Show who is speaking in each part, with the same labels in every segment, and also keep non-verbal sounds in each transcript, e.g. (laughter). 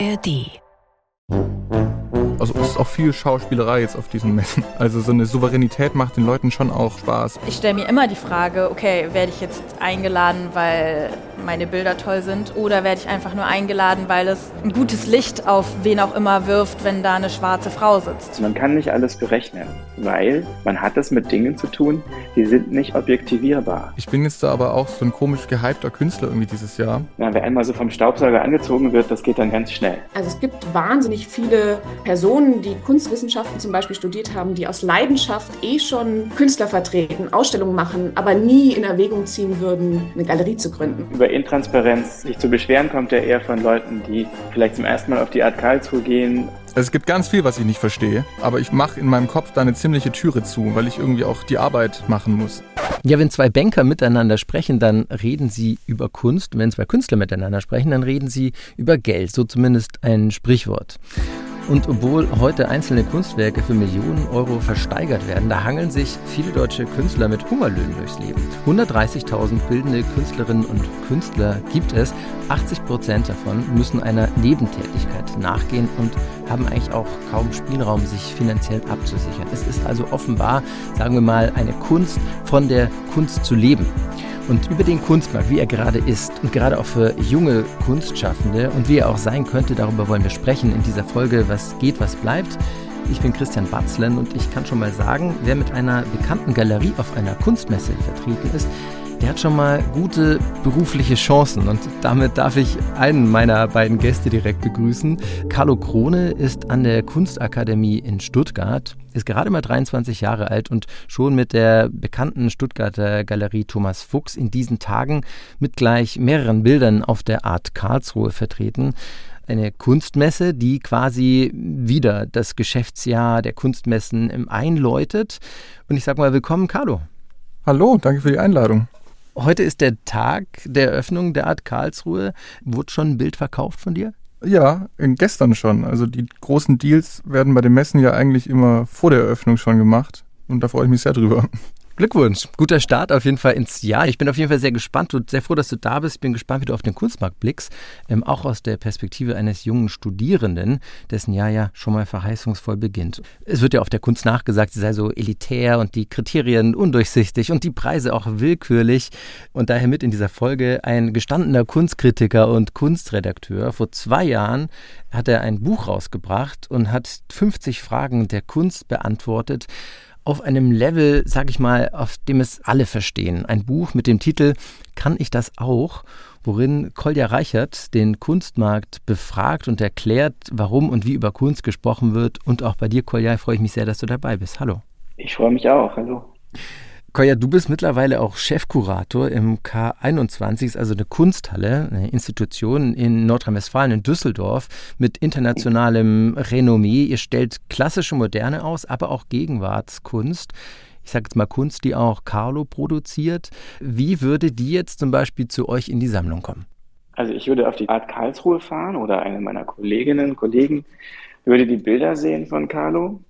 Speaker 1: ARD
Speaker 2: also es ist auch viel Schauspielerei jetzt auf diesen Messen. Also so eine Souveränität macht den Leuten schon auch Spaß.
Speaker 3: Ich stelle mir immer die Frage, okay, werde ich jetzt eingeladen, weil meine Bilder toll sind oder werde ich einfach nur eingeladen, weil es ein gutes Licht auf wen auch immer wirft, wenn da eine schwarze Frau sitzt.
Speaker 4: Man kann nicht alles berechnen, weil man hat es mit Dingen zu tun, die sind nicht objektivierbar.
Speaker 2: Ich bin jetzt da aber auch so ein komisch gehypter Künstler irgendwie dieses Jahr.
Speaker 4: Ja, wer einmal so vom Staubsauger angezogen wird, das geht dann ganz schnell.
Speaker 5: Also es gibt wahnsinnig viele Personen, die Kunstwissenschaften zum Beispiel studiert haben, die aus Leidenschaft eh schon Künstler vertreten, Ausstellungen machen, aber nie in Erwägung ziehen würden, eine Galerie zu gründen.
Speaker 4: Über Intransparenz sich zu beschweren, kommt ja eher von Leuten, die vielleicht zum ersten Mal auf die Art Karlsruhe gehen.
Speaker 2: Es gibt ganz viel, was ich nicht verstehe, aber ich mache in meinem Kopf da eine ziemliche Türe zu, weil ich irgendwie auch die Arbeit machen muss.
Speaker 6: Ja, wenn zwei Banker miteinander sprechen, dann reden sie über Kunst. Wenn zwei Künstler miteinander sprechen, dann reden sie über Geld. So zumindest ein Sprichwort. Und obwohl heute einzelne Kunstwerke für Millionen Euro versteigert werden, da hangeln sich viele deutsche Künstler mit Hungerlöhnen durchs Leben. 130.000 bildende Künstlerinnen und Künstler gibt es. 80 Prozent davon müssen einer Nebentätigkeit nachgehen und haben eigentlich auch kaum Spielraum, sich finanziell abzusichern. Es ist also offenbar, sagen wir mal, eine Kunst, von der Kunst zu leben und über den Kunstmarkt, wie er gerade ist und gerade auch für junge Kunstschaffende und wie er auch sein könnte, darüber wollen wir sprechen in dieser Folge Was geht, was bleibt. Ich bin Christian Batzlen und ich kann schon mal sagen, wer mit einer bekannten Galerie auf einer Kunstmesse vertreten ist, der hat schon mal gute berufliche Chancen und damit darf ich einen meiner beiden Gäste direkt begrüßen. Carlo Krone ist an der Kunstakademie in Stuttgart, ist gerade mal 23 Jahre alt und schon mit der bekannten Stuttgarter Galerie Thomas Fuchs in diesen Tagen mit gleich mehreren Bildern auf der Art Karlsruhe vertreten eine Kunstmesse, die quasi wieder das Geschäftsjahr der Kunstmessen einläutet. Und ich sage mal willkommen, Carlo.
Speaker 2: Hallo, danke für die Einladung.
Speaker 6: Heute ist der Tag der Eröffnung der Art Karlsruhe. Wurde schon ein Bild verkauft von dir?
Speaker 2: Ja, gestern schon. Also die großen Deals werden bei den Messen ja eigentlich immer vor der Eröffnung schon gemacht. Und da freue ich mich sehr drüber.
Speaker 6: Glückwunsch. Guter Start auf jeden Fall ins Jahr. Ich bin auf jeden Fall sehr gespannt und sehr froh, dass du da bist. Ich bin gespannt, wie du auf den Kunstmarkt blickst. Ähm, auch aus der Perspektive eines jungen Studierenden, dessen Jahr ja schon mal verheißungsvoll beginnt. Es wird ja auf der Kunst nachgesagt, sie sei so elitär und die Kriterien undurchsichtig und die Preise auch willkürlich. Und daher mit in dieser Folge ein gestandener Kunstkritiker und Kunstredakteur. Vor zwei Jahren hat er ein Buch rausgebracht und hat 50 Fragen der Kunst beantwortet auf einem Level, sag ich mal, auf dem es alle verstehen. Ein Buch mit dem Titel Kann ich das auch? worin Kolja Reichert den Kunstmarkt befragt und erklärt, warum und wie über Kunst gesprochen wird. Und auch bei dir, Kolja, freue ich mich sehr, dass du dabei bist. Hallo.
Speaker 4: Ich freue mich auch. Hallo.
Speaker 6: Koya, du bist mittlerweile auch Chefkurator im K21, ist also eine Kunsthalle, eine Institution in Nordrhein-Westfalen, in Düsseldorf, mit internationalem Renommee. Ihr stellt klassische Moderne aus, aber auch Gegenwartskunst. Ich sage jetzt mal Kunst, die auch Carlo produziert. Wie würde die jetzt zum Beispiel zu euch in die Sammlung kommen?
Speaker 4: Also ich würde auf die Art Karlsruhe fahren oder eine meiner Kolleginnen und Kollegen würde die Bilder sehen von Carlo,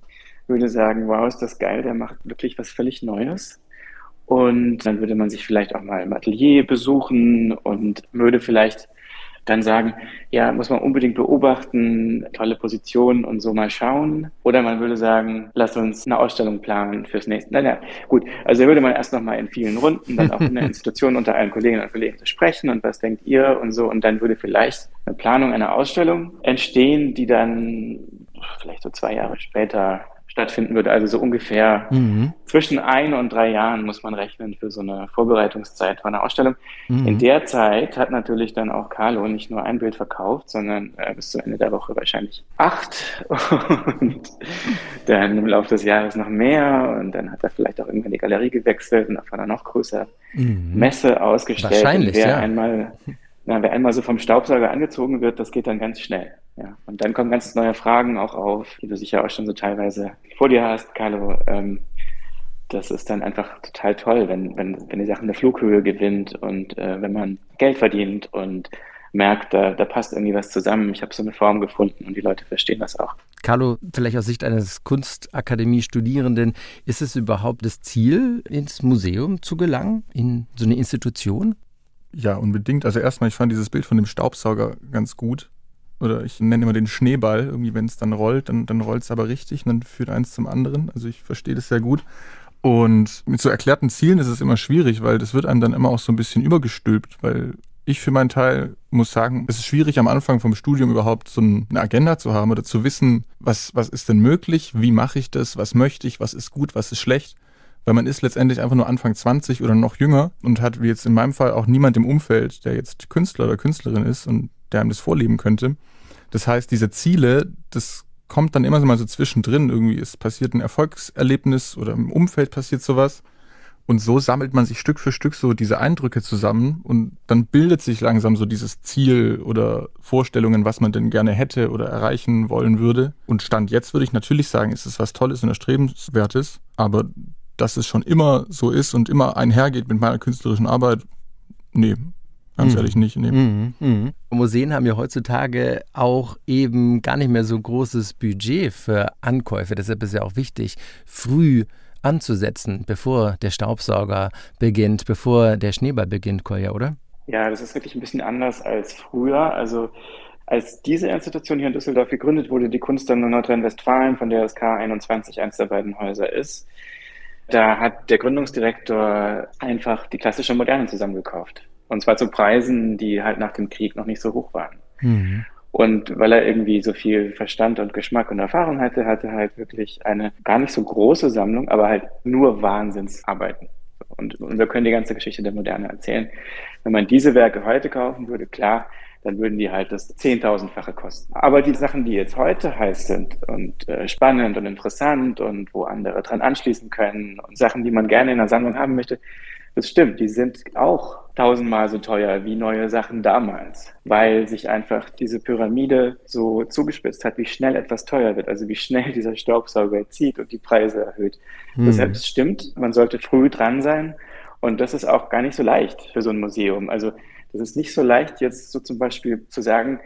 Speaker 4: würde sagen, wow, ist das geil, der macht wirklich was völlig Neues. Und dann würde man sich vielleicht auch mal im Atelier besuchen und würde vielleicht dann sagen, ja, muss man unbedingt beobachten, tolle Position und so mal schauen. Oder man würde sagen, lass uns eine Ausstellung planen fürs nächste. Naja, gut. Also würde man erst nochmal in vielen Runden, dann auch in der (laughs) Institution unter allen Kolleginnen und Kollegen sprechen und was denkt ihr und so. Und dann würde vielleicht eine Planung einer Ausstellung entstehen, die dann vielleicht so zwei Jahre später stattfinden würde. Also so ungefähr mhm. zwischen ein und drei Jahren muss man rechnen für so eine Vorbereitungszeit von einer Ausstellung. Mhm. In der Zeit hat natürlich dann auch Carlo nicht nur ein Bild verkauft, sondern äh, bis zum Ende der Woche wahrscheinlich acht (laughs) und dann im Laufe des Jahres noch mehr und dann hat er vielleicht auch irgendwann die Galerie gewechselt und auf einer noch größer mhm. Messe ausgestellt.
Speaker 6: Wahrscheinlich,
Speaker 4: wer
Speaker 6: ja.
Speaker 4: einmal na, wer einmal so vom Staubsauger angezogen wird, das geht dann ganz schnell. Ja. Und dann kommen ganz neue Fragen auch auf, die du sicher auch schon so teilweise vor dir hast, Carlo. Ähm, das ist dann einfach total toll, wenn, wenn, wenn die Sache eine Flughöhe gewinnt und äh, wenn man Geld verdient und merkt, da, da passt irgendwie was zusammen. Ich habe so eine Form gefunden und die Leute verstehen das auch.
Speaker 6: Carlo, vielleicht aus Sicht eines Kunstakademie-Studierenden, ist es überhaupt das Ziel, ins Museum zu gelangen, in so eine Institution?
Speaker 2: Ja, unbedingt. Also erstmal, ich fand dieses Bild von dem Staubsauger ganz gut. Oder ich nenne immer den Schneeball. Irgendwie, wenn es dann rollt, dann, dann rollt es aber richtig und dann führt eins zum anderen. Also ich verstehe das sehr gut. Und mit so erklärten Zielen ist es immer schwierig, weil das wird einem dann immer auch so ein bisschen übergestülpt, weil ich für meinen Teil muss sagen, es ist schwierig am Anfang vom Studium überhaupt so eine Agenda zu haben oder zu wissen, was, was ist denn möglich, wie mache ich das, was möchte ich, was ist gut, was ist schlecht. Weil man ist letztendlich einfach nur Anfang 20 oder noch jünger und hat wie jetzt in meinem Fall auch niemand im Umfeld, der jetzt Künstler oder Künstlerin ist und der einem das vorleben könnte. Das heißt, diese Ziele, das kommt dann immer so mal so zwischendrin. Irgendwie es passiert ein Erfolgserlebnis oder im Umfeld passiert sowas. Und so sammelt man sich Stück für Stück so diese Eindrücke zusammen und dann bildet sich langsam so dieses Ziel oder Vorstellungen, was man denn gerne hätte oder erreichen wollen würde. Und Stand jetzt würde ich natürlich sagen, ist es was Tolles und Erstrebenswertes, aber dass es schon immer so ist und immer einhergeht mit meiner künstlerischen Arbeit, nee, Ganz mhm. ehrlich nicht. Nee. Mhm.
Speaker 6: Mhm. Museen haben ja heutzutage auch eben gar nicht mehr so großes Budget für Ankäufe. Deshalb ist ja auch wichtig, früh anzusetzen, bevor der Staubsauger beginnt, bevor der Schneeball beginnt, Kolja, oder?
Speaker 4: Ja, das ist wirklich ein bisschen anders als früher. Also als diese Institution hier in Düsseldorf gegründet wurde, die Kunst in Nordrhein-Westfalen, von der das K21 eins der beiden Häuser ist, da hat der Gründungsdirektor einfach die klassische Moderne zusammengekauft. Und zwar zu Preisen, die halt nach dem Krieg noch nicht so hoch waren. Mhm. Und weil er irgendwie so viel Verstand und Geschmack und Erfahrung hatte, hatte er halt wirklich eine gar nicht so große Sammlung, aber halt nur Wahnsinnsarbeiten. Und, und wir können die ganze Geschichte der Moderne erzählen. Wenn man diese Werke heute kaufen würde, klar, dann würden die halt das Zehntausendfache kosten. Aber die Sachen, die jetzt heute heiß sind und äh, spannend und interessant und wo andere dran anschließen können und Sachen, die man gerne in der Sammlung haben möchte, das stimmt, die sind auch tausendmal so teuer wie neue Sachen damals, weil sich einfach diese Pyramide so zugespitzt hat, wie schnell etwas teuer wird, also wie schnell dieser Staubsauger zieht und die Preise erhöht. Mhm. Deshalb stimmt, man sollte früh dran sein und das ist auch gar nicht so leicht für so ein Museum. Also das ist nicht so leicht, jetzt so zum Beispiel zu sagen,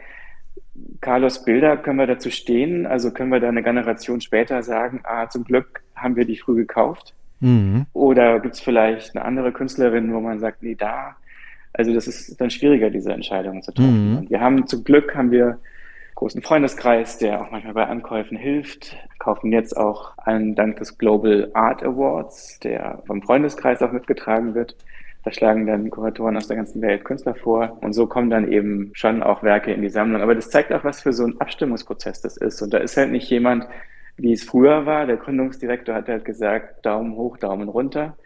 Speaker 4: Carlos Bilder können wir dazu stehen, also können wir da eine Generation später sagen, ah, zum Glück haben wir die früh gekauft. Mhm. Oder gibt es vielleicht eine andere Künstlerin, wo man sagt, nee, da. Also das ist dann schwieriger, diese Entscheidungen zu treffen. Mhm. Und wir haben zum Glück haben wir einen großen Freundeskreis, der auch manchmal bei Ankäufen hilft. Wir kaufen jetzt auch einen dank des Global Art Awards, der vom Freundeskreis auch mitgetragen wird. Da schlagen dann Kuratoren aus der ganzen Welt Künstler vor und so kommen dann eben schon auch Werke in die Sammlung. Aber das zeigt auch, was für so ein Abstimmungsprozess das ist. Und da ist halt nicht jemand, wie es früher war. Der Gründungsdirektor hat halt gesagt, Daumen hoch, Daumen runter,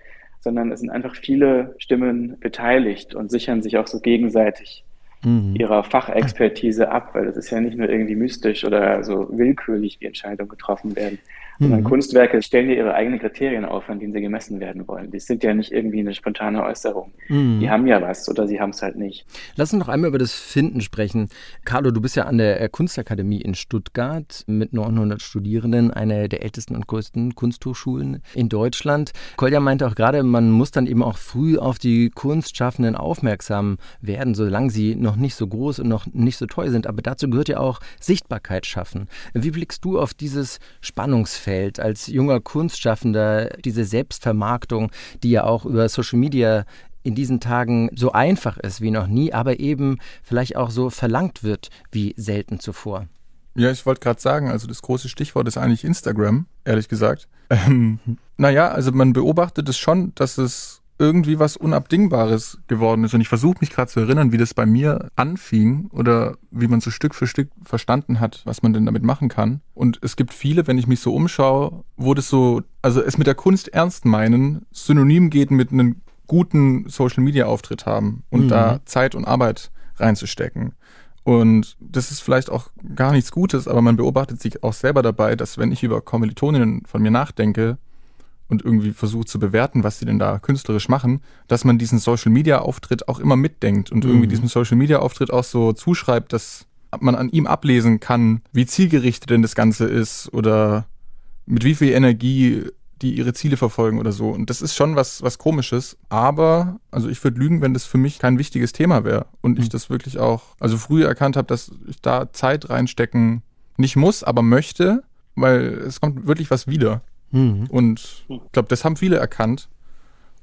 Speaker 4: sondern es sind einfach viele Stimmen beteiligt und sichern sich auch so gegenseitig mhm. ihrer Fachexpertise ab, weil das ist ja nicht nur irgendwie mystisch oder so willkürlich, wie Entscheidungen getroffen werden, Mhm. Kunstwerke stellen ja ihre eigenen Kriterien auf, an denen sie gemessen werden wollen. Die sind ja nicht irgendwie eine spontane Äußerung. Mhm. Die haben ja was oder sie haben es halt nicht.
Speaker 6: Lass uns noch einmal über das Finden sprechen. Carlo, du bist ja an der Kunstakademie in Stuttgart mit 900 Studierenden, eine der ältesten und größten Kunsthochschulen in Deutschland. Kolja meinte auch gerade, man muss dann eben auch früh auf die Kunstschaffenden aufmerksam werden, solange sie noch nicht so groß und noch nicht so teuer sind. Aber dazu gehört ja auch Sichtbarkeit schaffen. Wie blickst du auf dieses Spannungsfeld? Umfeld, als junger Kunstschaffender, diese Selbstvermarktung, die ja auch über Social Media in diesen Tagen so einfach ist wie noch nie, aber eben vielleicht auch so verlangt wird wie selten zuvor.
Speaker 2: Ja, ich wollte gerade sagen, also das große Stichwort ist eigentlich Instagram, ehrlich gesagt. Ähm, (laughs) naja, also man beobachtet es schon, dass es irgendwie was Unabdingbares geworden ist. Und ich versuche mich gerade zu erinnern, wie das bei mir anfing oder wie man so Stück für Stück verstanden hat, was man denn damit machen kann. Und es gibt viele, wenn ich mich so umschaue, wo das so, also es mit der Kunst ernst meinen, synonym geht mit einem guten Social Media Auftritt haben und mhm. da Zeit und Arbeit reinzustecken. Und das ist vielleicht auch gar nichts Gutes, aber man beobachtet sich auch selber dabei, dass wenn ich über Kommilitoninnen von mir nachdenke, und irgendwie versucht zu bewerten, was sie denn da künstlerisch machen, dass man diesen Social Media Auftritt auch immer mitdenkt und mhm. irgendwie diesem Social Media Auftritt auch so zuschreibt, dass man an ihm ablesen kann, wie zielgerichtet denn das Ganze ist oder mit wie viel Energie die ihre Ziele verfolgen oder so. Und das ist schon was, was komisches. Aber, also ich würde lügen, wenn das für mich kein wichtiges Thema wäre und ich mhm. das wirklich auch, also früher erkannt habe, dass ich da Zeit reinstecken nicht muss, aber möchte, weil es kommt wirklich was wieder. Mhm. Und ich glaube, das haben viele erkannt.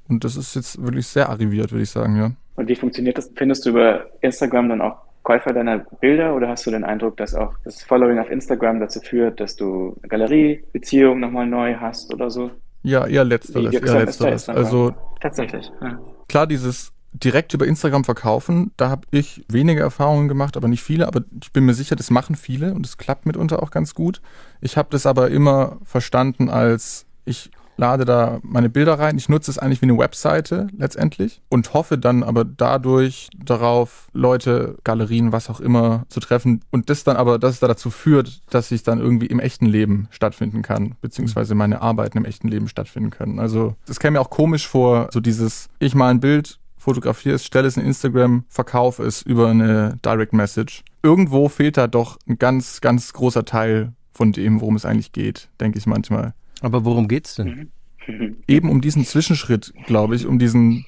Speaker 2: Und das ist jetzt wirklich sehr arriviert, würde ich sagen, ja.
Speaker 4: Und wie funktioniert das? Findest du über Instagram dann auch Käufer deiner Bilder oder hast du den Eindruck, dass auch das Following auf Instagram dazu führt, dass du eine Galeriebeziehung nochmal neu hast oder so?
Speaker 2: Ja, eher letzteres, eher letzteres. Also
Speaker 4: tatsächlich. Ja.
Speaker 2: Klar, dieses direkt über Instagram verkaufen, da habe ich wenige Erfahrungen gemacht, aber nicht viele. Aber ich bin mir sicher, das machen viele und es klappt mitunter auch ganz gut. Ich habe das aber immer verstanden als ich lade da meine Bilder rein. Ich nutze es eigentlich wie eine Webseite letztendlich und hoffe dann aber dadurch darauf, Leute, Galerien, was auch immer zu treffen und das dann aber, dass es da dazu führt, dass ich dann irgendwie im echten Leben stattfinden kann, beziehungsweise meine Arbeiten im echten Leben stattfinden können. Also das käme mir auch komisch vor, so dieses, ich mal ein Bild fotografiere es, stelle es in Instagram, verkaufe es über eine Direct Message. Irgendwo fehlt da doch ein ganz, ganz großer Teil von dem, worum es eigentlich geht, denke ich manchmal.
Speaker 6: Aber worum geht's denn? (laughs)
Speaker 2: Eben um diesen Zwischenschritt, glaube ich, um diesen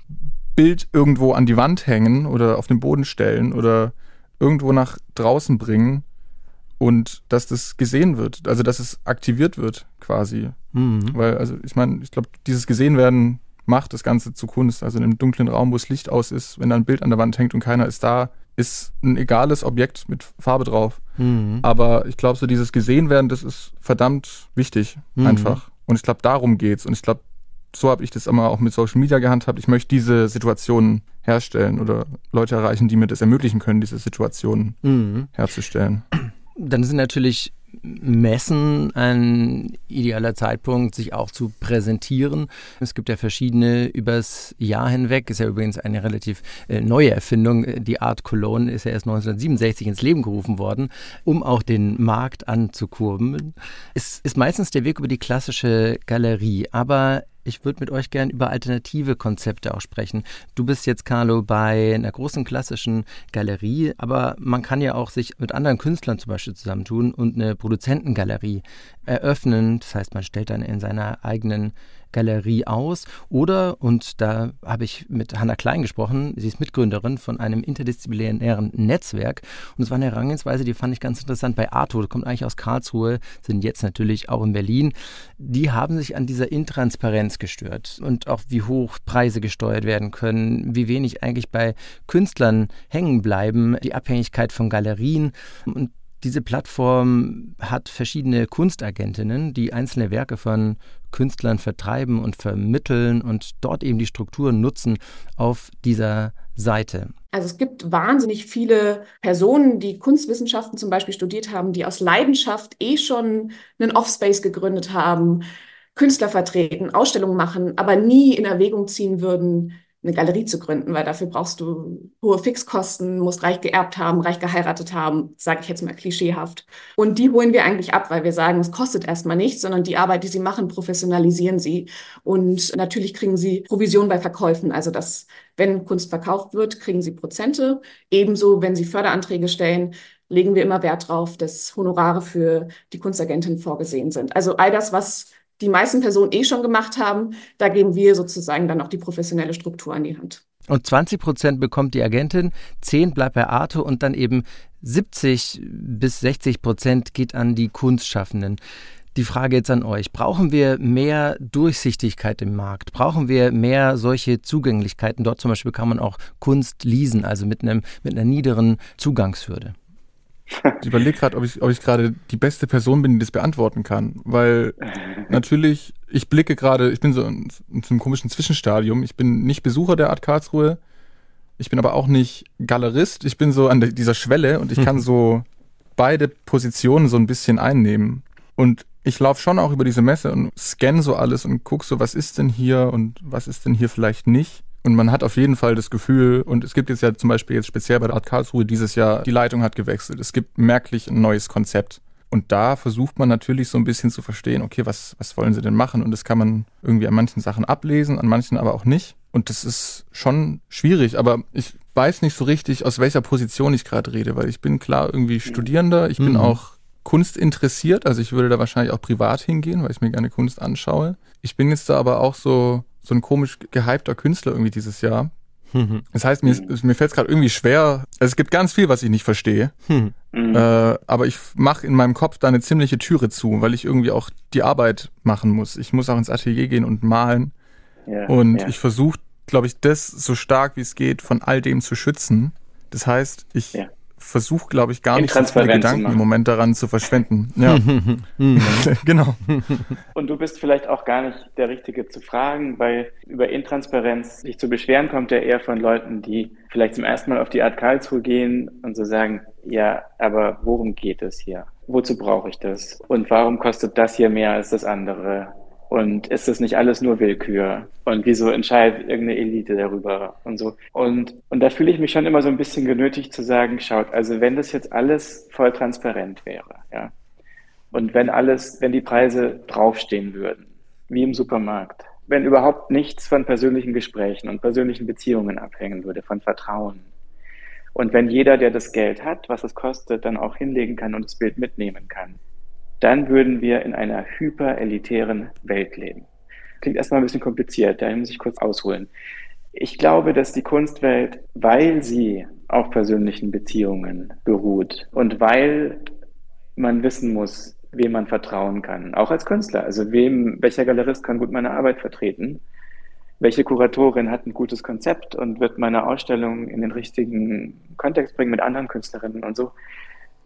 Speaker 2: Bild irgendwo an die Wand hängen oder auf den Boden stellen oder irgendwo nach draußen bringen und dass das gesehen wird, also dass es aktiviert wird quasi. Mhm. Weil, also ich meine, ich glaube, dieses gesehen werden macht das Ganze zu Kunst. Also in einem dunklen Raum, wo das Licht aus ist, wenn da ein Bild an der Wand hängt und keiner ist da, ist ein egales Objekt mit Farbe drauf. Mhm. Aber ich glaube, so dieses gesehen werden, das ist verdammt wichtig, mhm. einfach. Und ich glaube, darum geht's. Und ich glaube, so habe ich das immer auch mit Social Media gehandhabt. Ich möchte diese Situationen herstellen oder Leute erreichen, die mir das ermöglichen können, diese Situationen mhm. herzustellen.
Speaker 6: Dann sind natürlich Messen ein idealer Zeitpunkt, sich auch zu präsentieren. Es gibt ja verschiedene übers Jahr hinweg. Ist ja übrigens eine relativ äh, neue Erfindung. Die Art Cologne ist ja erst 1967 ins Leben gerufen worden, um auch den Markt anzukurbeln. Es ist meistens der Weg über die klassische Galerie, aber ich würde mit euch gern über alternative Konzepte auch sprechen. Du bist jetzt, Carlo, bei einer großen klassischen Galerie, aber man kann ja auch sich mit anderen Künstlern zum Beispiel zusammentun und eine Produzentengalerie eröffnen. Das heißt, man stellt dann in seiner eigenen Galerie aus. Oder, und da habe ich mit Hanna Klein gesprochen, sie ist Mitgründerin von einem interdisziplinären Netzwerk. Und es war eine Herangehensweise, die fand ich ganz interessant. Bei Arto, kommt eigentlich aus Karlsruhe, sind jetzt natürlich auch in Berlin. Die haben sich an dieser Intransparenz gestört und auch wie hoch Preise gesteuert werden können, wie wenig eigentlich bei Künstlern hängen bleiben, die Abhängigkeit von Galerien. Und diese Plattform hat verschiedene Kunstagentinnen, die einzelne Werke von Künstlern vertreiben und vermitteln und dort eben die Strukturen nutzen auf dieser Seite.
Speaker 5: Also es gibt wahnsinnig viele Personen, die Kunstwissenschaften zum Beispiel studiert haben, die aus Leidenschaft eh schon einen Offspace gegründet haben, Künstler vertreten, Ausstellungen machen, aber nie in Erwägung ziehen würden, eine Galerie zu gründen, weil dafür brauchst du hohe Fixkosten, musst reich geerbt haben, reich geheiratet haben, sage ich jetzt mal klischeehaft. Und die holen wir eigentlich ab, weil wir sagen, es kostet erstmal nichts, sondern die Arbeit, die sie machen, professionalisieren sie. Und natürlich kriegen sie Provision bei Verkäufen. Also dass, wenn Kunst verkauft wird, kriegen sie Prozente. Ebenso, wenn sie Förderanträge stellen, legen wir immer Wert drauf, dass Honorare für die Kunstagentin vorgesehen sind. Also all das, was die meisten Personen eh schon gemacht haben. Da geben wir sozusagen dann auch die professionelle Struktur an die Hand.
Speaker 6: Und 20 Prozent bekommt die Agentin, 10 bleibt bei Arto und dann eben 70 bis 60 Prozent geht an die Kunstschaffenden. Die Frage jetzt an euch. Brauchen wir mehr Durchsichtigkeit im Markt? Brauchen wir mehr solche Zugänglichkeiten? Dort zum Beispiel kann man auch Kunst leasen, also mit, einem, mit einer niederen Zugangshürde.
Speaker 2: Ich überlege gerade, ob ich, ob ich gerade die beste Person bin, die das beantworten kann. Weil (laughs) natürlich, ich blicke gerade, ich bin so in, in so einem komischen Zwischenstadium. Ich bin nicht Besucher der Art Karlsruhe. Ich bin aber auch nicht Galerist. Ich bin so an dieser Schwelle und ich kann (laughs) so beide Positionen so ein bisschen einnehmen. Und ich laufe schon auch über diese Messe und scanne so alles und gucke so, was ist denn hier und was ist denn hier vielleicht nicht. Und man hat auf jeden Fall das Gefühl, und es gibt jetzt ja zum Beispiel jetzt speziell bei der Art Karlsruhe dieses Jahr, die Leitung hat gewechselt. Es gibt merklich ein neues Konzept. Und da versucht man natürlich so ein bisschen zu verstehen, okay, was, was wollen sie denn machen? Und das kann man irgendwie an manchen Sachen ablesen, an manchen aber auch nicht. Und das ist schon schwierig, aber ich weiß nicht so richtig, aus welcher Position ich gerade rede, weil ich bin klar irgendwie Studierender, ich bin mhm. auch Kunst interessiert, also ich würde da wahrscheinlich auch privat hingehen, weil ich mir gerne Kunst anschaue. Ich bin jetzt da aber auch so so ein komisch gehypter Künstler irgendwie dieses Jahr. Mhm. Das heißt, mir, mir fällt es gerade irgendwie schwer. Also es gibt ganz viel, was ich nicht verstehe. Mhm. Äh, aber ich mache in meinem Kopf da eine ziemliche Türe zu, weil ich irgendwie auch die Arbeit machen muss. Ich muss auch ins Atelier gehen und malen. Ja, und ja. ich versuche, glaube ich, das so stark wie es geht von all dem zu schützen. Das heißt, ich ja. Versuche, glaube ich, gar nicht so viele Gedanken im Moment daran zu verschwenden. (laughs) Ja, (laughs) genau.
Speaker 4: Und du bist vielleicht auch gar nicht der Richtige zu fragen, weil über Intransparenz sich zu beschweren kommt ja eher von Leuten, die vielleicht zum ersten Mal auf die Art Karlsruhe gehen und so sagen, ja, aber worum geht es hier? Wozu brauche ich das? Und warum kostet das hier mehr als das andere? Und ist das nicht alles nur Willkür? Und wieso entscheidet irgendeine Elite darüber und so? Und, und da fühle ich mich schon immer so ein bisschen genötigt zu sagen, schaut, also wenn das jetzt alles voll transparent wäre, ja, und wenn alles, wenn die Preise draufstehen würden, wie im Supermarkt, wenn überhaupt nichts von persönlichen Gesprächen und persönlichen Beziehungen abhängen würde, von Vertrauen. Und wenn jeder, der das Geld hat, was es kostet, dann auch hinlegen kann und das Bild mitnehmen kann, dann würden wir in einer hyperelitären Welt leben. Klingt erstmal ein bisschen kompliziert, da muss ich kurz ausholen. Ich glaube, dass die Kunstwelt, weil sie auf persönlichen Beziehungen beruht und weil man wissen muss, wem man vertrauen kann, auch als Künstler. Also wem, welcher Galerist kann gut meine Arbeit vertreten? Welche Kuratorin hat ein gutes Konzept und wird meine Ausstellung in den richtigen Kontext bringen mit anderen Künstlerinnen und so?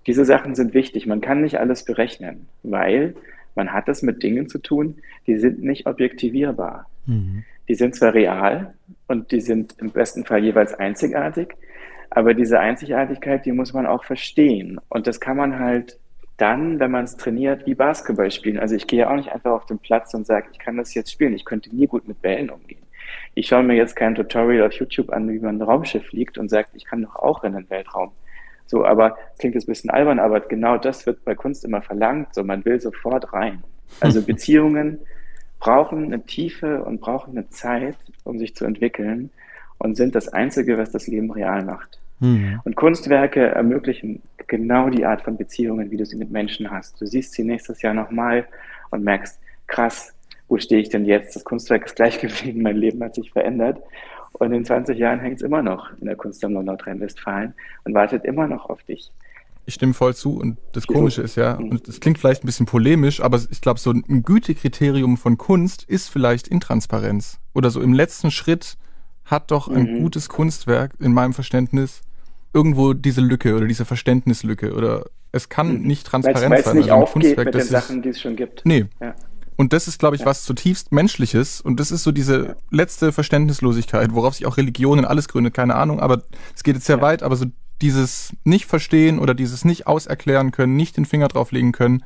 Speaker 4: Diese Sachen sind wichtig. Man kann nicht alles berechnen, weil man hat es mit Dingen zu tun, die sind nicht objektivierbar. Mhm. Die sind zwar real und die sind im besten Fall jeweils einzigartig, aber diese Einzigartigkeit, die muss man auch verstehen. Und das kann man halt dann, wenn man es trainiert, wie Basketball spielen. Also ich gehe ja auch nicht einfach auf den Platz und sage, ich kann das jetzt spielen. Ich könnte nie gut mit Bällen umgehen. Ich schaue mir jetzt kein Tutorial auf YouTube an, wie man ein Raumschiff fliegt und sagt, ich kann doch auch in den Weltraum. So, aber klingt jetzt ein bisschen albern, aber genau das wird bei Kunst immer verlangt. So, man will sofort rein. Also (laughs) Beziehungen brauchen eine Tiefe und brauchen eine Zeit, um sich zu entwickeln und sind das Einzige, was das Leben real macht. Mhm. Und Kunstwerke ermöglichen genau die Art von Beziehungen, wie du sie mit Menschen hast. Du siehst sie nächstes Jahr nochmal und merkst, krass, wo stehe ich denn jetzt? Das Kunstwerk ist gleich (laughs) geblieben, mein Leben hat sich verändert. Und in 20 Jahren hängt es immer noch in der Kunstsammlung Nordrhein-Westfalen und wartet immer noch auf dich.
Speaker 2: Ich stimme voll zu und das Komische ist ja, und das klingt vielleicht ein bisschen polemisch, aber ich glaube, so ein Gütekriterium von Kunst ist vielleicht Intransparenz. Oder so im letzten Schritt hat doch ein mhm. gutes Kunstwerk in meinem Verständnis irgendwo diese Lücke oder diese Verständnislücke oder es kann mhm. nicht transparent
Speaker 4: weil's,
Speaker 2: weil's
Speaker 4: sein. Weil es nicht also aufgeht Kunstwerk, mit den Sachen, die es schon gibt.
Speaker 2: Nee. Ja. Und das ist, glaube ich, was zutiefst Menschliches. Und das ist so diese letzte Verständnislosigkeit, worauf sich auch Religionen alles gründet, keine Ahnung. Aber es geht jetzt sehr ja. weit, aber so dieses Nicht-Verstehen oder dieses nicht auserklären können, nicht den Finger drauflegen können,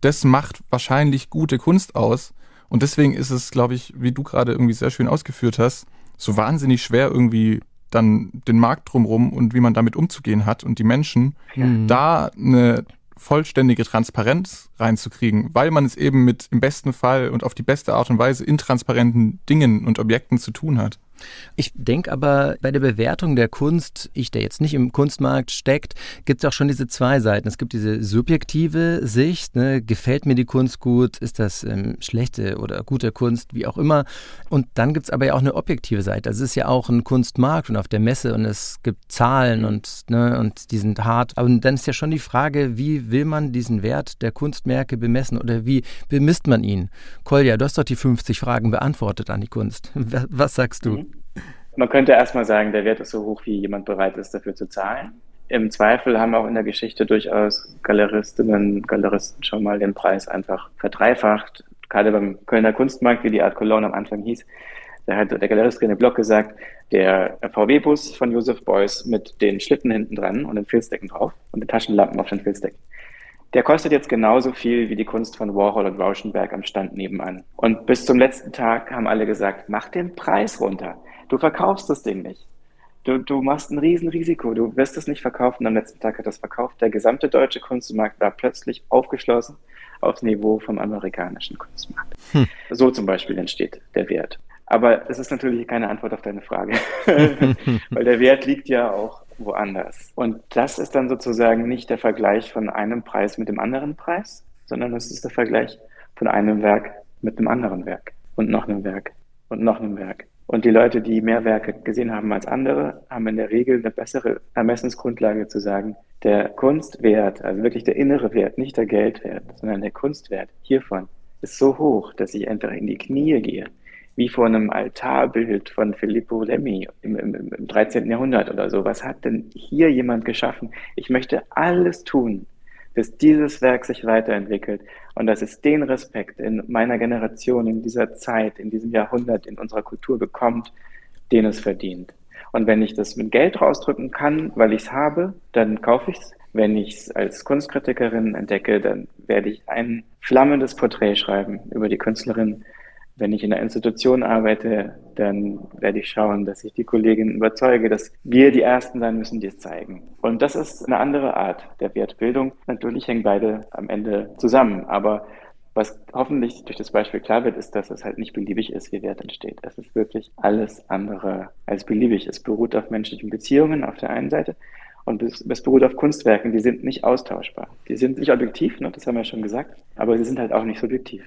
Speaker 2: das macht wahrscheinlich gute Kunst aus. Und deswegen ist es, glaube ich, wie du gerade irgendwie sehr schön ausgeführt hast, so wahnsinnig schwer irgendwie dann den Markt drumrum und wie man damit umzugehen hat und die Menschen, ja. da eine vollständige Transparenz reinzukriegen, weil man es eben mit im besten Fall und auf die beste Art und Weise intransparenten Dingen und Objekten zu tun hat.
Speaker 6: Ich denke aber, bei der Bewertung der Kunst, ich, der jetzt nicht im Kunstmarkt steckt, gibt es auch schon diese zwei Seiten. Es gibt diese subjektive Sicht, ne? gefällt mir die Kunst gut, ist das ähm, schlechte oder gute Kunst, wie auch immer. Und dann gibt es aber ja auch eine objektive Seite. Also es ist ja auch ein Kunstmarkt und auf der Messe und es gibt Zahlen und, ne, und die sind hart. Aber dann ist ja schon die Frage, wie will man diesen Wert der Kunstmerke bemessen oder wie bemisst man ihn? Kolja, du hast doch die 50 Fragen beantwortet an die Kunst. (laughs) Was sagst du?
Speaker 4: Mhm. Man könnte erstmal sagen, der Wert ist so hoch, wie jemand bereit ist, dafür zu zahlen. Im Zweifel haben auch in der Geschichte durchaus Galeristinnen, Galeristen schon mal den Preis einfach verdreifacht. Gerade beim Kölner Kunstmarkt, wie die Art Cologne am Anfang hieß, da hat der Galerist René Block gesagt, der VW-Bus von Joseph Beuys mit den Schlitten hinten dran und den Filzdecken drauf und den Taschenlampen auf den Filzdecken. Der kostet jetzt genauso viel wie die Kunst von Warhol und Rauschenberg am Stand nebenan. Und bis zum letzten Tag haben alle gesagt, mach den Preis runter. Du verkaufst das Ding nicht. Du, du machst ein Riesenrisiko. Du wirst es nicht verkaufen. Am letzten Tag hat das verkauft. Der gesamte deutsche Kunstmarkt war plötzlich aufgeschlossen aufs Niveau vom amerikanischen Kunstmarkt. Hm. So zum Beispiel entsteht der Wert. Aber es ist natürlich keine Antwort auf deine Frage, (laughs) (laughs) weil der Wert liegt ja auch woanders. Und das ist dann sozusagen nicht der Vergleich von einem Preis mit dem anderen Preis, sondern es ist der Vergleich von einem Werk mit einem anderen Werk und noch einem Werk und noch einem Werk. Und die Leute, die mehr Werke gesehen haben als andere, haben in der Regel eine bessere Ermessensgrundlage zu sagen, der Kunstwert, also wirklich der innere Wert, nicht der Geldwert, sondern der Kunstwert hiervon ist so hoch, dass ich entweder in die Knie gehe, wie vor einem Altarbild von Filippo Lemmi im, im, im 13. Jahrhundert oder so. Was hat denn hier jemand geschaffen? Ich möchte alles tun, dass dieses Werk sich weiterentwickelt und dass es den Respekt in meiner Generation, in dieser Zeit, in diesem Jahrhundert, in unserer Kultur bekommt, den es verdient. Und wenn ich das mit Geld rausdrücken kann, weil ich es habe, dann kaufe ich es. Wenn ich es als Kunstkritikerin entdecke, dann werde ich ein flammendes Porträt schreiben über die Künstlerin. Wenn ich in einer Institution arbeite, dann werde ich schauen, dass ich die Kolleginnen überzeuge, dass wir die Ersten sein müssen, die es zeigen. Und das ist eine andere Art der Wertbildung. Natürlich hängen beide am Ende zusammen, aber was hoffentlich durch das Beispiel klar wird, ist, dass es halt nicht beliebig ist, wie Wert entsteht. Es ist wirklich alles andere als beliebig. Es beruht auf menschlichen Beziehungen auf der einen Seite und es, beruht auf Kunstwerken, die sind nicht austauschbar. Die sind nicht objektiv, ne, das haben wir schon gesagt, aber sie sind halt auch nicht subjektiv.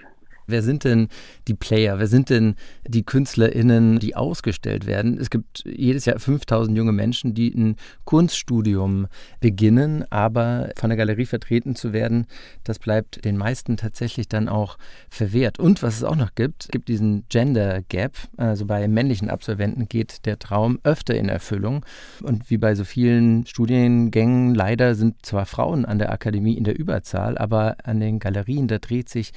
Speaker 6: Wer sind denn die Player? Wer sind denn die KünstlerInnen, die ausgestellt werden? Es gibt jedes Jahr 5000 junge Menschen, die ein Kunststudium beginnen, aber von der Galerie vertreten zu werden, das bleibt den meisten tatsächlich dann auch verwehrt. Und was es auch noch gibt, gibt diesen Gender Gap. Also bei männlichen Absolventen geht der Traum öfter in Erfüllung. Und wie bei so vielen Studiengängen, leider sind zwar Frauen an der Akademie in der Überzahl, aber an den Galerien, da dreht sich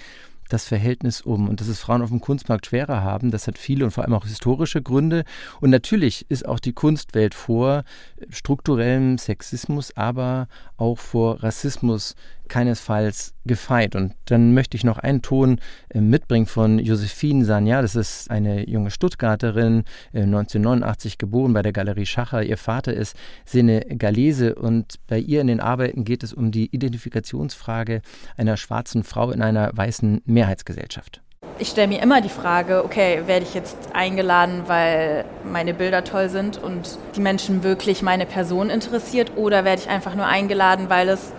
Speaker 6: das Verhältnis um und dass es Frauen auf dem Kunstmarkt schwerer haben, das hat viele und vor allem auch historische Gründe. Und natürlich ist auch die Kunstwelt vor strukturellem Sexismus, aber auch vor Rassismus keinesfalls gefeit. Und dann möchte ich noch einen Ton äh, mitbringen von Josephine Sanja. Das ist eine junge Stuttgarterin, 1989 äh, geboren bei der Galerie Schacher. Ihr Vater ist Senegalese und bei ihr in den Arbeiten geht es um die Identifikationsfrage einer schwarzen Frau in einer weißen Mehrheitsgesellschaft.
Speaker 3: Ich stelle mir immer die Frage, okay, werde ich jetzt eingeladen, weil meine Bilder toll sind und die Menschen wirklich meine Person interessiert oder werde ich einfach nur eingeladen, weil es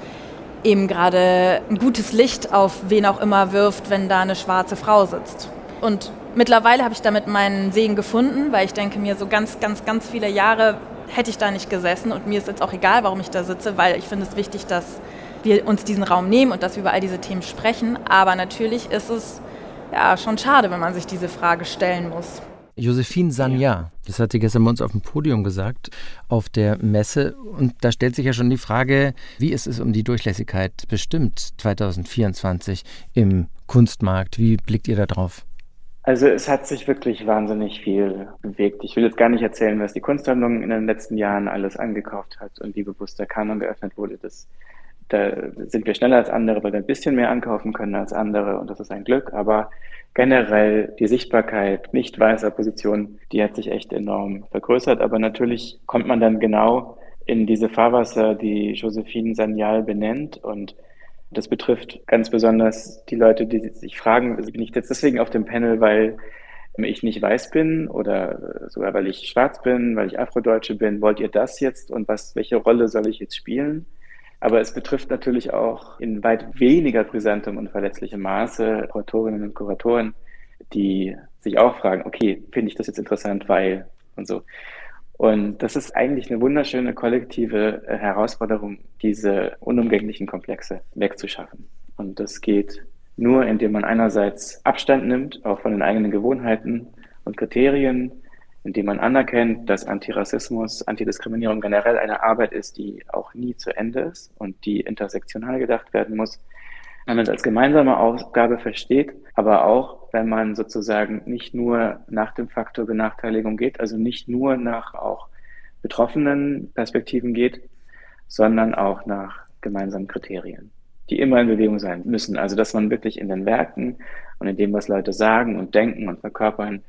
Speaker 3: eben gerade ein gutes Licht auf wen auch immer wirft, wenn da eine schwarze Frau sitzt. Und mittlerweile habe ich damit meinen Segen gefunden, weil ich denke mir, so ganz, ganz, ganz viele Jahre hätte ich da nicht gesessen und mir ist jetzt auch egal, warum ich da sitze, weil ich finde es wichtig, dass wir uns diesen Raum nehmen und dass wir über all diese Themen sprechen. Aber natürlich ist es ja schon schade, wenn man sich diese Frage stellen muss.
Speaker 6: Josephine Sanja, das hat sie gestern bei uns auf dem Podium gesagt, auf der Messe. Und da stellt sich ja schon die Frage, wie ist es um die Durchlässigkeit bestimmt 2024 im Kunstmarkt? Wie blickt ihr da drauf?
Speaker 4: Also es hat sich wirklich wahnsinnig viel bewegt. Ich will jetzt gar nicht erzählen, was die Kunsthandlung in den letzten Jahren alles angekauft hat und wie bewusst der Kanon geöffnet wurde. Das, da sind wir schneller als andere, weil wir ein bisschen mehr ankaufen können als andere und das ist ein Glück. Aber generell die Sichtbarkeit nicht weißer Positionen, die hat sich echt enorm vergrößert. Aber natürlich kommt man dann genau in diese Fahrwasser, die Josephine Sanyal benennt. Und das betrifft ganz besonders die Leute, die sich fragen, bin ich jetzt deswegen auf dem Panel, weil ich nicht weiß bin oder sogar weil ich schwarz bin, weil ich Afrodeutsche bin, wollt ihr das jetzt und was, welche Rolle soll ich jetzt spielen? Aber es betrifft natürlich auch in weit weniger brisantem und verletzlichem Maße Kuratorinnen und Kuratoren, die sich auch fragen, okay, finde ich das jetzt interessant, weil und so. Und das ist eigentlich eine wunderschöne kollektive äh, Herausforderung, diese unumgänglichen Komplexe wegzuschaffen. Und das geht nur, indem man einerseits Abstand nimmt, auch von den eigenen Gewohnheiten und Kriterien, indem man anerkennt, dass Antirassismus, Antidiskriminierung generell eine Arbeit ist, die auch nie zu Ende ist und die intersektional gedacht werden muss. Wenn man es als gemeinsame Aufgabe versteht, aber auch, wenn man sozusagen nicht nur nach dem Faktor Benachteiligung geht, also nicht nur nach auch betroffenen Perspektiven geht, sondern auch nach gemeinsamen Kriterien, die immer in Bewegung sein müssen. Also, dass man wirklich in den Werken und in dem, was Leute sagen und denken und verkörpern,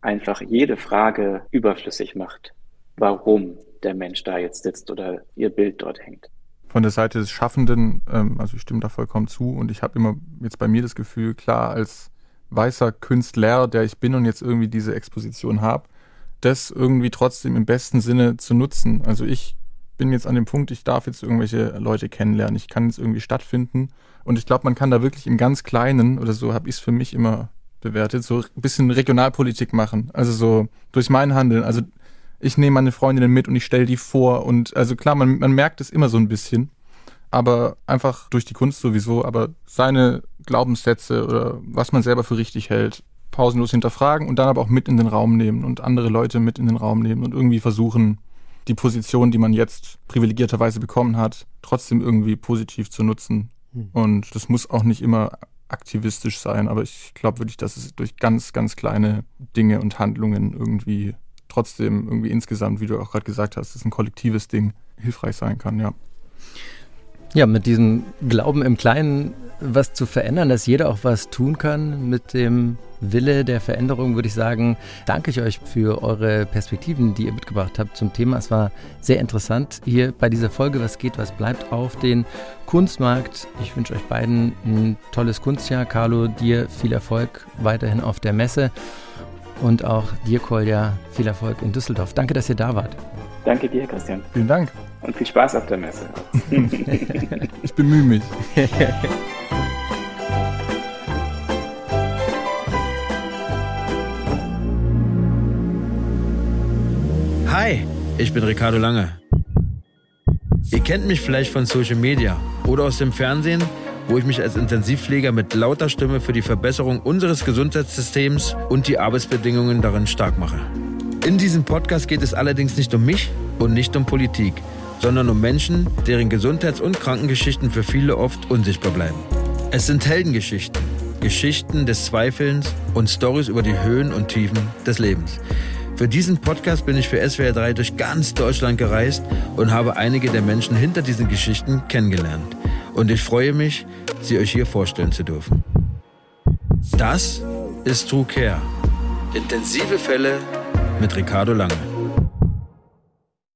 Speaker 4: einfach jede Frage überflüssig macht, warum der Mensch da jetzt sitzt oder ihr Bild dort hängt.
Speaker 2: Von der Seite des Schaffenden, ähm, also ich stimme da vollkommen zu und ich habe immer jetzt bei mir das Gefühl, klar, als weißer Künstler, der ich bin und jetzt irgendwie diese Exposition habe, das irgendwie trotzdem im besten Sinne zu nutzen. Also ich bin jetzt an dem Punkt, ich darf jetzt irgendwelche Leute kennenlernen, ich kann jetzt irgendwie stattfinden und ich glaube, man kann da wirklich im ganz Kleinen oder so habe ich es für mich immer bewertet, so ein bisschen Regionalpolitik machen. Also so durch mein Handeln. Also ich nehme meine Freundinnen mit und ich stelle die vor und also klar, man, man merkt es immer so ein bisschen, aber einfach durch die Kunst sowieso, aber seine Glaubenssätze oder was man selber für richtig hält, pausenlos hinterfragen und dann aber auch mit in den Raum nehmen und andere Leute mit in den Raum nehmen und irgendwie versuchen, die Position, die man jetzt privilegierterweise bekommen hat, trotzdem irgendwie positiv zu nutzen. Hm. Und das muss auch nicht immer aktivistisch sein, aber ich glaube wirklich, dass es durch ganz, ganz kleine Dinge und Handlungen irgendwie trotzdem irgendwie insgesamt, wie du auch gerade gesagt hast, ist ein kollektives Ding, hilfreich sein kann, ja.
Speaker 6: Ja, mit diesem Glauben im Kleinen was zu verändern, dass jeder auch was tun kann, mit dem Wille der Veränderung, würde ich sagen, danke ich euch für eure Perspektiven, die ihr mitgebracht habt zum Thema. Es war sehr interessant hier bei dieser Folge, was geht, was bleibt auf den Kunstmarkt. Ich wünsche euch beiden ein tolles Kunstjahr. Carlo, dir viel Erfolg weiterhin auf der Messe und auch dir, Kolja, viel Erfolg in Düsseldorf. Danke, dass ihr da wart.
Speaker 4: Danke dir, Christian.
Speaker 2: Vielen Dank.
Speaker 4: Und viel Spaß auf der Messe. (laughs)
Speaker 2: ich bemühe mich.
Speaker 1: Hi, ich bin Ricardo Lange. Ihr kennt mich vielleicht von Social Media oder aus dem Fernsehen, wo ich mich als Intensivpfleger mit lauter Stimme für die Verbesserung unseres Gesundheitssystems und die Arbeitsbedingungen darin stark mache. In diesem Podcast geht es allerdings nicht um mich und nicht um Politik, sondern um Menschen, deren Gesundheits- und Krankengeschichten für viele oft unsichtbar bleiben. Es sind Heldengeschichten, Geschichten des Zweifelns und Stories über die Höhen und Tiefen des Lebens. Für diesen Podcast bin ich für SWR 3 durch ganz Deutschland gereist und habe einige der Menschen hinter diesen Geschichten kennengelernt. Und ich freue mich, sie euch hier vorstellen zu dürfen. Das ist True Care. Intensive Fälle mit Ricardo Lange.